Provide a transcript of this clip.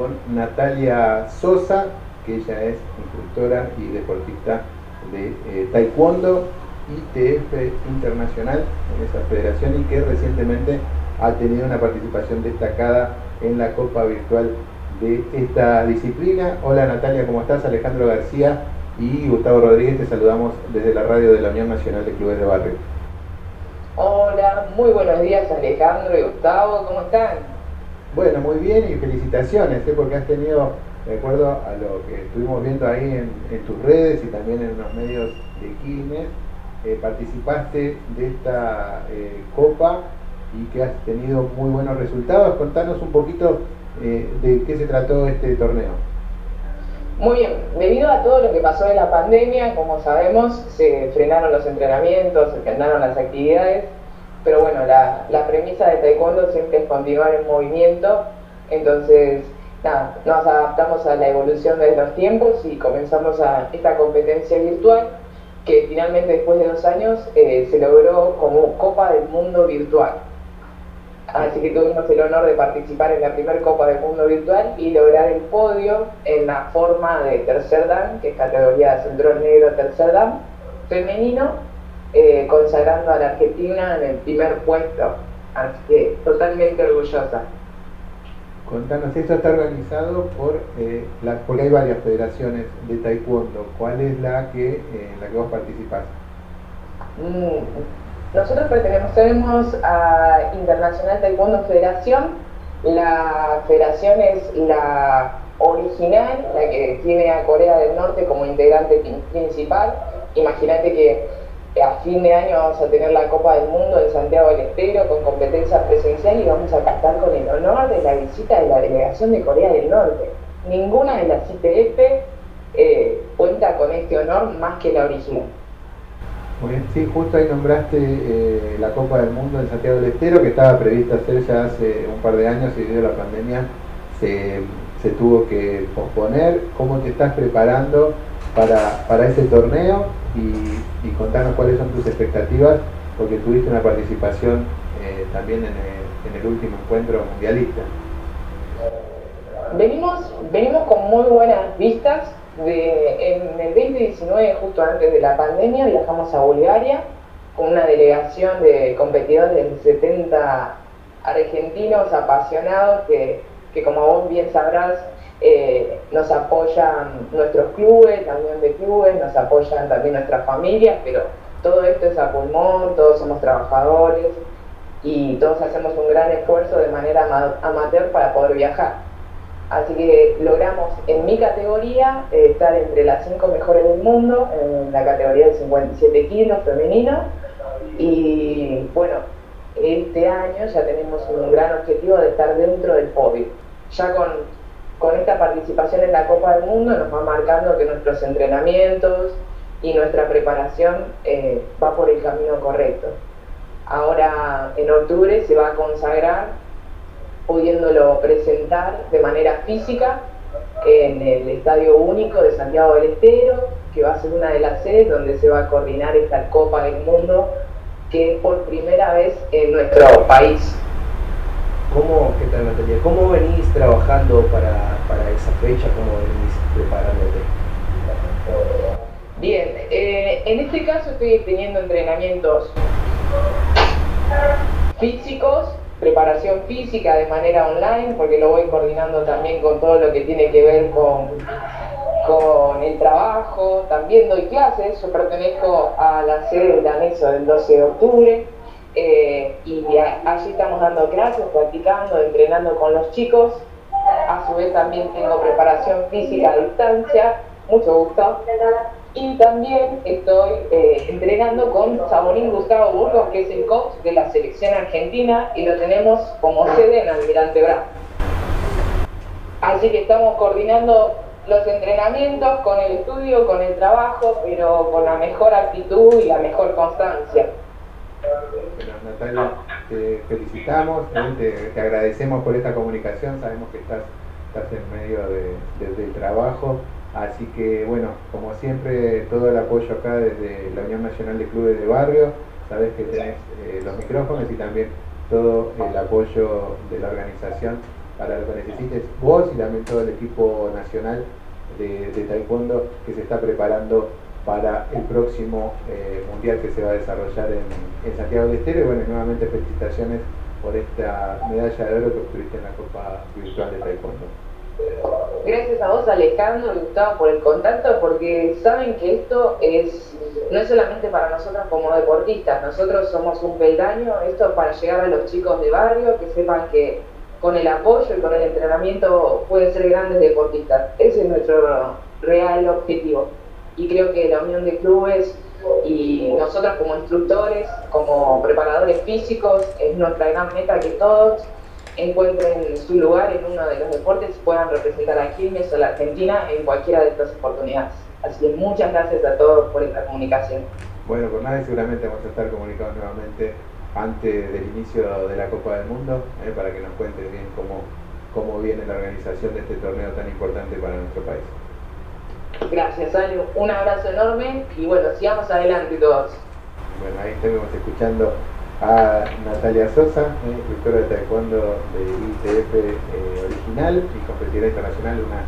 con Natalia Sosa, que ella es instructora y deportista de eh, Taekwondo ITF Internacional en esa federación y que recientemente ha tenido una participación destacada en la Copa Virtual de esta disciplina. Hola Natalia, ¿cómo estás? Alejandro García y Gustavo Rodríguez, te saludamos desde la radio de la Unión Nacional de Clubes de Barrio. Hola, muy buenos días Alejandro y Gustavo, ¿cómo están? Bueno, muy bien y felicitaciones, ¿eh? porque has tenido, de acuerdo a lo que estuvimos viendo ahí en, tus redes y también en los medios de Quilmes, eh, participaste de esta eh, copa y que has tenido muy buenos resultados. Contanos un poquito de qué se trató este torneo. Muy bien, debido a todo lo que pasó en la pandemia, como sabemos, se frenaron los entrenamientos, se frenaron las actividades, pero bueno, la, la premisa de Taekwondo siempre es continuar en movimiento, entonces nada, nos adaptamos a la evolución de los tiempos y comenzamos a esta competencia virtual que finalmente después de dos años eh, se logró como Copa del Mundo Virtual. Así que tuvimos el honor de participar en la primera Copa del Mundo Virtual y lograr el podio en la forma de tercer dan, que es categoría de centro negro tercer dan, femenino, eh, consagrando a la Argentina en el primer puesto. Así que totalmente orgullosa. Contanos, esto está organizado por, eh, la, porque hay varias federaciones de taekwondo. ¿Cuál es la que, eh, la que vos participás? Mm, nosotros pertenecemos a Internacional Taekwondo Federación. La federación es la original, la que tiene a Corea del Norte como integrante principal. Imagínate que a fin de año vamos a tener la Copa del Mundo en Santiago del Estero con competencia presencial y vamos a contar con el honor de la visita de la delegación de Corea del Norte. Ninguna de las ITF eh, cuenta con este honor más que la original. Muy bien, sí, justo ahí nombraste eh, la Copa del Mundo en Santiago del Estero, que estaba prevista hacer ya hace un par de años y debido a la pandemia se, tuvo que posponer. ¿Cómo te estás preparando para, ese torneo? Y, contanos cuáles son tus expectativas, porque tuviste una participación eh, también en el, en el último encuentro mundialista. Venimos, venimos con muy buenas vistas en el 2019, justo antes de la pandemia, viajamos a Bulgaria con una delegación de competidores de 70 argentinos apasionados que, como vos bien sabrás, eh, nos apoyan nuestros clubes, la unión de clubes, nos apoyan también nuestras familias, pero todo esto es a pulmón, todos somos trabajadores y todos hacemos un gran esfuerzo de manera amateur para poder viajar. Así que logramos en mi categoría eh, estar entre las cinco mejores del mundo, en la categoría de 57 kilos femenino. Y bueno, este año ya tenemos un gran objetivo de estar dentro del podio. Ya con, con esta participación en la Copa del Mundo nos va marcando que nuestros entrenamientos y nuestra preparación eh, va por el camino correcto. Ahora en octubre se va a consagrar pudiéndolo presentar de manera física en el Estadio Único de Santiago del Estero, que va a ser una de las sedes donde se va a coordinar esta Copa del Mundo, que es por primera vez en nuestro país. ¿Cómo, ¿Qué tal Natalia? ¿Cómo venís trabajando para, para esa fecha? ¿Cómo venís preparándote? Bien, eh, en este caso estoy teniendo entrenamientos físicos preparación física de manera online, porque lo voy coordinando también con todo lo que tiene que ver con, con el trabajo, también doy clases, yo pertenezco a la sede del anexo del 12 de octubre, eh, y allí estamos dando clases, practicando, entrenando con los chicos, a su vez también tengo preparación física a distancia, mucho gusto. Y también estoy eh, entrenando con Sabonín Gustavo Burgos, que es el coach de la selección argentina, y lo tenemos como sede en Almirante Brown. Así que estamos coordinando los entrenamientos con el estudio, con el trabajo, pero con la mejor actitud y la mejor constancia. Bueno, Natalia, te felicitamos, te, agradecemos por esta comunicación, sabemos que estás, estás en medio de, del trabajo Así que bueno, como siempre, todo el apoyo acá desde la Unión Nacional de Clubes de Barrio, sabes que tenés eh, los micrófonos y también todo el apoyo de la organización para lo que necesites vos y también todo el equipo nacional de, taekwondo que se está preparando para el próximo eh, mundial que se va a desarrollar en, Santiago del Estero. Y bueno, nuevamente felicitaciones por esta medalla de oro que obtuviste en la Copa Virtual de Taekwondo. Gracias a vos Alejandro y Gustavo por el contacto, porque saben que esto es no es solamente para nosotros como deportistas, nosotros somos un peldaño, esto es para llegar a los chicos de barrio, que sepan que con el apoyo y con el entrenamiento pueden ser grandes deportistas. Ese es nuestro real objetivo. Y creo que la unión de clubes y nosotros como instructores, como preparadores físicos, es nuestra gran meta que todos encuentren su lugar en uno de los deportes y puedan representar a Quilmes o a la Argentina en cualquiera de estas oportunidades. Así que muchas gracias a todos por esta comunicación. Bueno, por nada seguramente vamos a estar comunicados nuevamente antes del inicio de la Copa del Mundo eh, para que nos cuentes bien cómo, cómo viene la organización de este torneo tan importante para nuestro país. Gracias, Anu. Un abrazo enorme y bueno, sigamos adelante todos. Bueno, ahí estamos escuchando a Natalia Sosa, instructora de taekwondo de ITF eh, original y competidora internacional, una